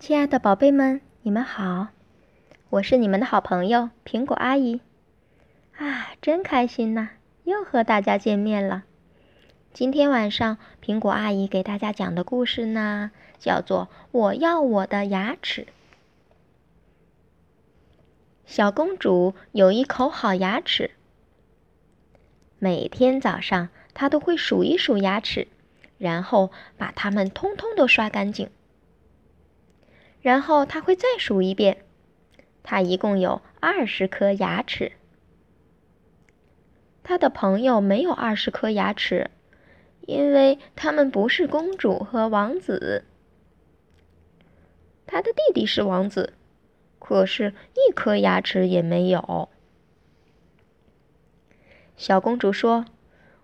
亲爱的宝贝们，你们好，我是你们的好朋友苹果阿姨。啊，真开心呐，又和大家见面了。今天晚上，苹果阿姨给大家讲的故事呢，叫做《我要我的牙齿》。小公主有一口好牙齿，每天早上她都会数一数牙齿，然后把它们通通都刷干净。然后他会再数一遍，他一共有二十颗牙齿。他的朋友没有二十颗牙齿，因为他们不是公主和王子。他的弟弟是王子，可是一颗牙齿也没有。小公主说：“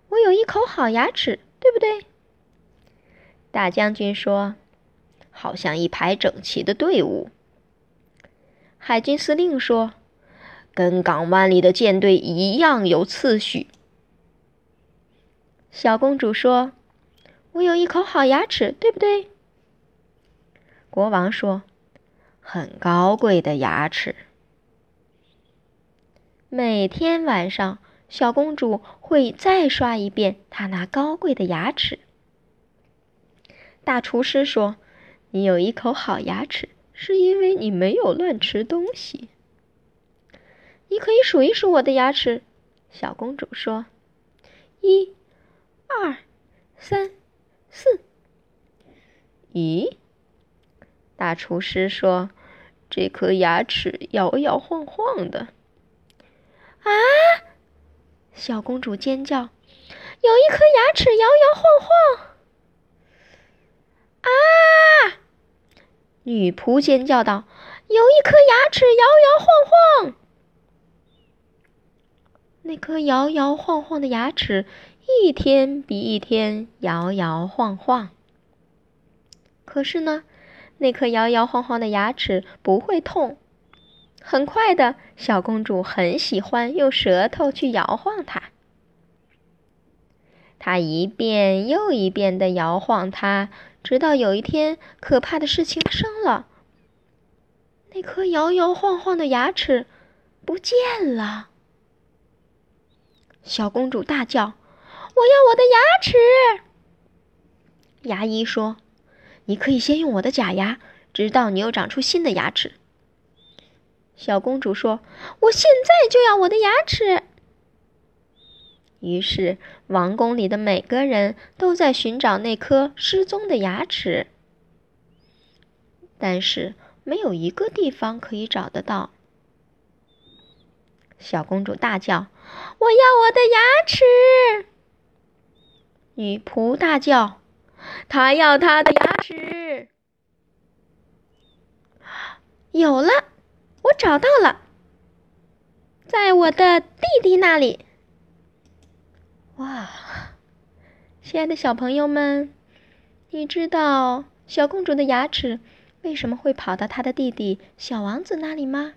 我有一口好牙齿，对不对？”大将军说。好像一排整齐的队伍。海军司令说：“跟港湾里的舰队一样有次序。”小公主说：“我有一口好牙齿，对不对？”国王说：“很高贵的牙齿。”每天晚上，小公主会再刷一遍她那高贵的牙齿。大厨师说。你有一口好牙齿，是因为你没有乱吃东西。你可以数一数我的牙齿，小公主说：“一、二、三、四。”咦？大厨师说：“这颗牙齿摇摇晃晃的。”啊！小公主尖叫：“有一颗牙齿摇摇晃晃！”啊！女仆尖叫道：“有一颗牙齿摇摇晃晃。”那颗摇摇晃晃的牙齿一天比一天摇摇晃晃。可是呢，那颗摇摇晃晃的牙齿不会痛。很快的，小公主很喜欢用舌头去摇晃它。她一遍又一遍的摇晃它。直到有一天，可怕的事情发生了。那颗摇摇晃晃的牙齿不见了。小公主大叫：“我要我的牙齿！”牙医说：“你可以先用我的假牙，直到你又长出新的牙齿。”小公主说：“我现在就要我的牙齿。”于是，王宫里的每个人都在寻找那颗失踪的牙齿，但是没有一个地方可以找得到。小公主大叫：“我要我的牙齿！”女仆大叫：“她要她的牙齿！”有了，我找到了，在我的弟弟那里。亲爱的小朋友们，你知道小公主的牙齿为什么会跑到她的弟弟小王子那里吗？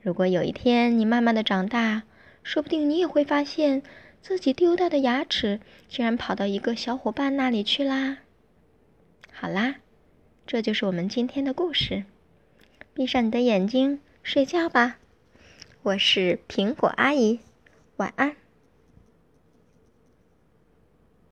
如果有一天你慢慢的长大，说不定你也会发现自己丢掉的牙齿竟然跑到一个小伙伴那里去啦。好啦，这就是我们今天的故事。闭上你的眼睛，睡觉吧。我是苹果阿姨，晚安。